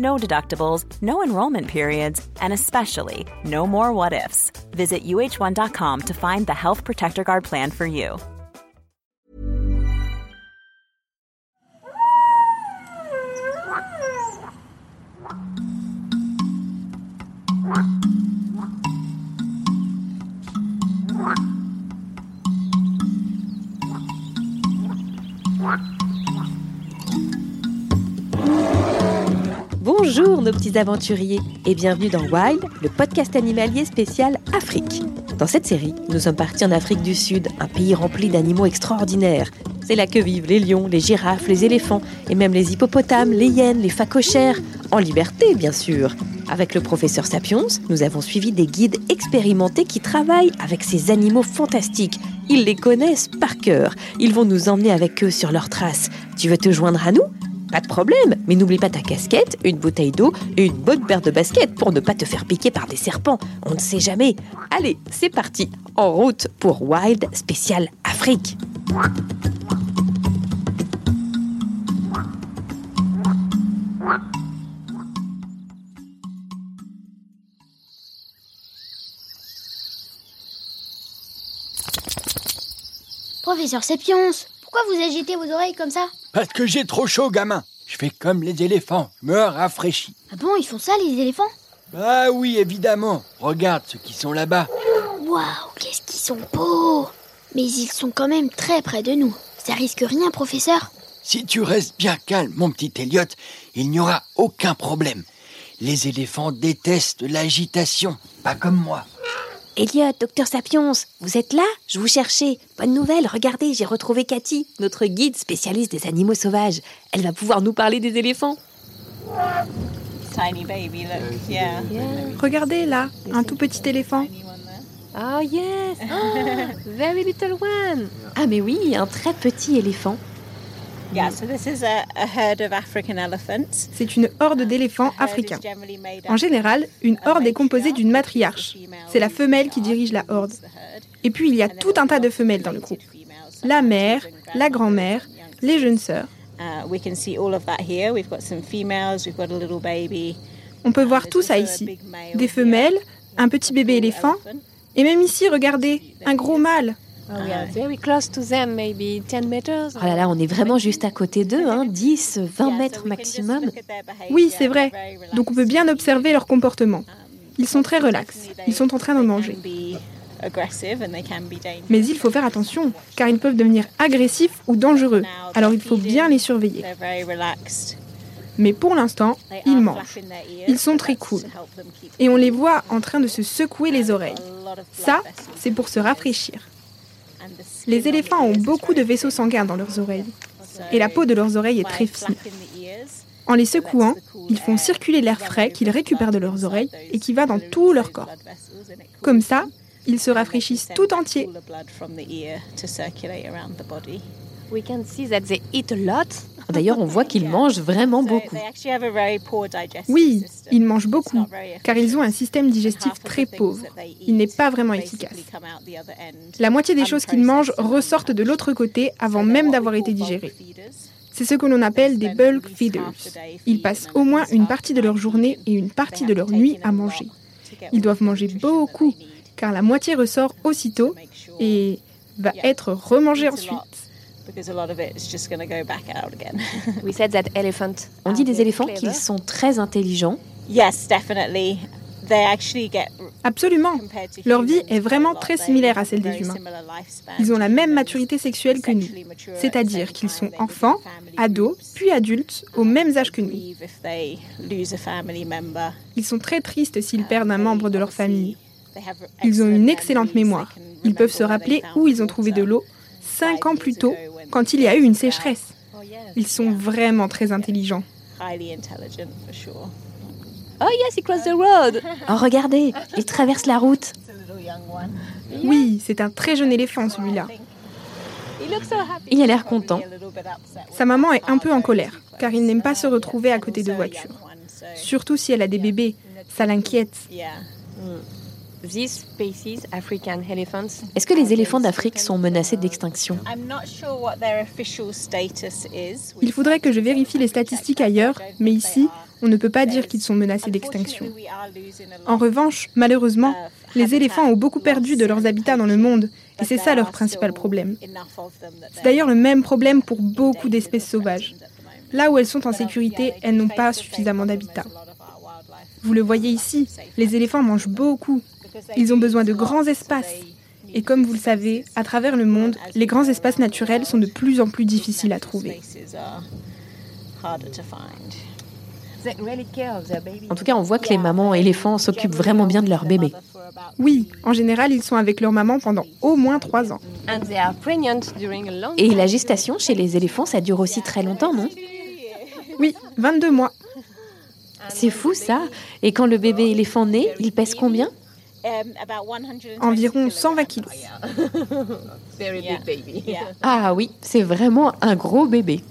No deductibles, no enrollment periods, and especially no more what ifs. Visit uh1.com to find the Health Protector Guard plan for you. Nos petits aventuriers et bienvenue dans Wild, le podcast animalier spécial Afrique. Dans cette série, nous sommes partis en Afrique du Sud, un pays rempli d'animaux extraordinaires. C'est là que vivent les lions, les girafes, les éléphants et même les hippopotames, les hyènes, les phacochères, en liberté bien sûr. Avec le professeur Sapiens, nous avons suivi des guides expérimentés qui travaillent avec ces animaux fantastiques. Ils les connaissent par cœur. Ils vont nous emmener avec eux sur leurs traces. Tu veux te joindre à nous? Pas de problème, mais n'oublie pas ta casquette, une bouteille d'eau et une bonne paire de baskets pour ne pas te faire piquer par des serpents. On ne sait jamais. Allez, c'est parti. En route pour Wild spécial Afrique. Professeur Sapiens, pourquoi vous agitez vos oreilles comme ça Parce que j'ai trop chaud, gamin. Je fais comme les éléphants, je me rafraîchis. Ah bon, ils font ça les éléphants Ah oui, évidemment. Regarde ceux qui sont là-bas. Waouh, qu'est-ce qu'ils sont beaux Mais ils sont quand même très près de nous. Ça risque rien, professeur Si tu restes bien calme, mon petit Elliot, il n'y aura aucun problème. Les éléphants détestent l'agitation, pas comme moi. Elliot, docteur Sapiens, vous êtes là? Je vous cherchais. Bonne nouvelle, regardez, j'ai retrouvé Cathy, notre guide spécialiste des animaux sauvages. Elle va pouvoir nous parler des éléphants. tiny baby, look, yeah. Regardez là, un tout petit éléphant. Oh yes Very little one Ah mais oui, un très petit éléphant. C'est une horde d'éléphants africains. En général, une horde est composée d'une matriarche. C'est la femelle qui dirige la horde. Et puis il y a tout un tas de femelles dans le groupe. La mère, la grand-mère, les jeunes sœurs. On peut voir tout ça ici. Des femelles, un petit bébé éléphant, et même ici, regardez, un gros mâle. Oh là là, on est vraiment juste à côté d'eux, hein, 10, 20 mètres maximum. Oui, c'est vrai. Donc on peut bien observer leur comportement. Ils sont très relax. Ils sont en train de manger. Mais il faut faire attention, car ils peuvent devenir agressifs ou dangereux. Alors il faut bien les surveiller. Mais pour l'instant, ils mangent. Ils sont très cool. Et on les voit en train de se secouer les oreilles. Ça, c'est pour se rafraîchir. Les éléphants ont beaucoup de vaisseaux sanguins dans leurs oreilles. Et la peau de leurs oreilles est très fine. En les secouant, ils font circuler l'air frais qu'ils récupèrent de leurs oreilles et qui va dans tout leur corps. Comme ça, ils se rafraîchissent tout entiers. We can see that they eat. D'ailleurs, on voit qu'ils mangent vraiment beaucoup. Oui, ils mangent beaucoup, car ils ont un système digestif très pauvre. Il n'est pas vraiment efficace. La moitié des choses qu'ils mangent ressortent de l'autre côté avant même d'avoir été digérées. C'est ce que l'on appelle des bulk feeders. Ils passent au moins une partie de leur journée et une partie de leur nuit à manger. Ils doivent manger beaucoup, car la moitié ressort aussitôt et va être remangée ensuite. On dit des éléphants qu'ils sont très intelligents. Yes, definitely. They actually get Absolument. Leur vie est vraiment très similaire à celle des humains. Ils ont la même maturité sexuelle que nous, c'est-à-dire qu'ils sont enfants, ados, puis adultes, au même âge que nous. Ils sont très tristes s'ils perdent un membre de leur famille. Ils ont une excellente mémoire. Ils peuvent se rappeler où ils ont trouvé de l'eau cinq ans plus tôt, quand il y a eu une sécheresse. Ils sont vraiment très intelligents. Oh yes, he crossed the road. Oh regardez, il traverse la route. Oui, c'est un très jeune éléphant celui-là. Il a l'air content. Sa maman est un peu en colère, car il n'aime pas se retrouver à côté de voitures. Surtout si elle a des bébés, ça l'inquiète. Est-ce que les éléphants d'Afrique sont menacés d'extinction? Il faudrait que je vérifie les statistiques ailleurs, mais ici, on ne peut pas dire qu'ils sont menacés d'extinction. En revanche, malheureusement, les éléphants ont beaucoup perdu de leurs habitats dans le monde, et c'est ça leur principal problème. C'est d'ailleurs le même problème pour beaucoup d'espèces sauvages. Là où elles sont en sécurité, elles n'ont pas suffisamment d'habitat. Vous le voyez ici, les éléphants mangent beaucoup. Ils ont besoin de grands espaces. Et comme vous le savez, à travers le monde, les grands espaces naturels sont de plus en plus difficiles à trouver. En tout cas, on voit que les mamans éléphants s'occupent vraiment bien de leurs bébés. Oui, en général, ils sont avec leur maman pendant au moins trois ans. Et la gestation chez les éléphants, ça dure aussi très longtemps, non? Oui, 22 mois. C'est fou ça. Et quand le bébé éléphant naît, il pèse combien? Environ 120 kilos. Ah oui, c'est vraiment un gros bébé.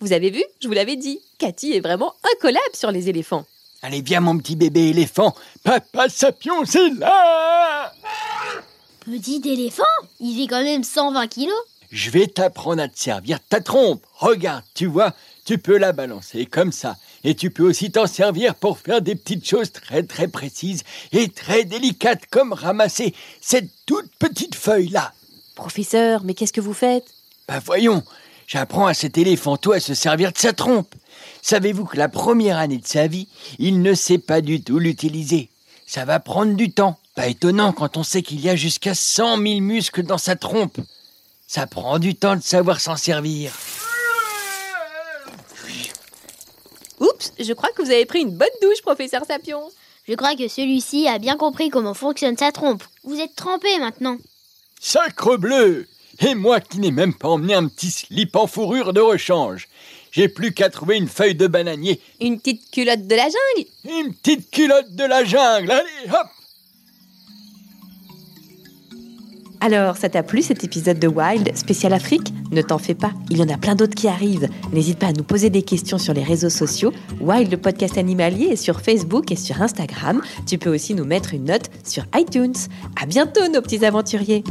Vous avez vu Je vous l'avais dit. Cathy est vraiment incollable sur les éléphants. Allez, viens, mon petit bébé éléphant. Papa Sapion, c'est là Petit éléphant Il fait quand même 120 kilos. Je vais t'apprendre à te servir ta trompe. Regarde, tu vois, tu peux la balancer comme ça. Et tu peux aussi t'en servir pour faire des petites choses très très précises et très délicates comme ramasser cette toute petite feuille-là. Professeur, mais qu'est-ce que vous faites? Bah voyons, j'apprends à cet éléphanto à se servir de sa trompe. Savez-vous que la première année de sa vie, il ne sait pas du tout l'utiliser? Ça va prendre du temps. Pas étonnant quand on sait qu'il y a jusqu'à 100 000 muscles dans sa trompe. Ça prend du temps de savoir s'en servir. Oups, je crois que vous avez pris une bonne douche, professeur Sapion. Je crois que celui-ci a bien compris comment fonctionne sa trompe. Vous êtes trempé maintenant. Sacre bleu Et moi qui n'ai même pas emmené un petit slip en fourrure de rechange. J'ai plus qu'à trouver une feuille de bananier. Une petite culotte de la jungle Une petite culotte de la jungle Allez, hop Alors, ça t'a plu cet épisode de Wild spécial Afrique? Ne t'en fais pas, il y en a plein d'autres qui arrivent. N'hésite pas à nous poser des questions sur les réseaux sociaux. Wild, le podcast animalier, est sur Facebook et sur Instagram. Tu peux aussi nous mettre une note sur iTunes. À bientôt, nos petits aventuriers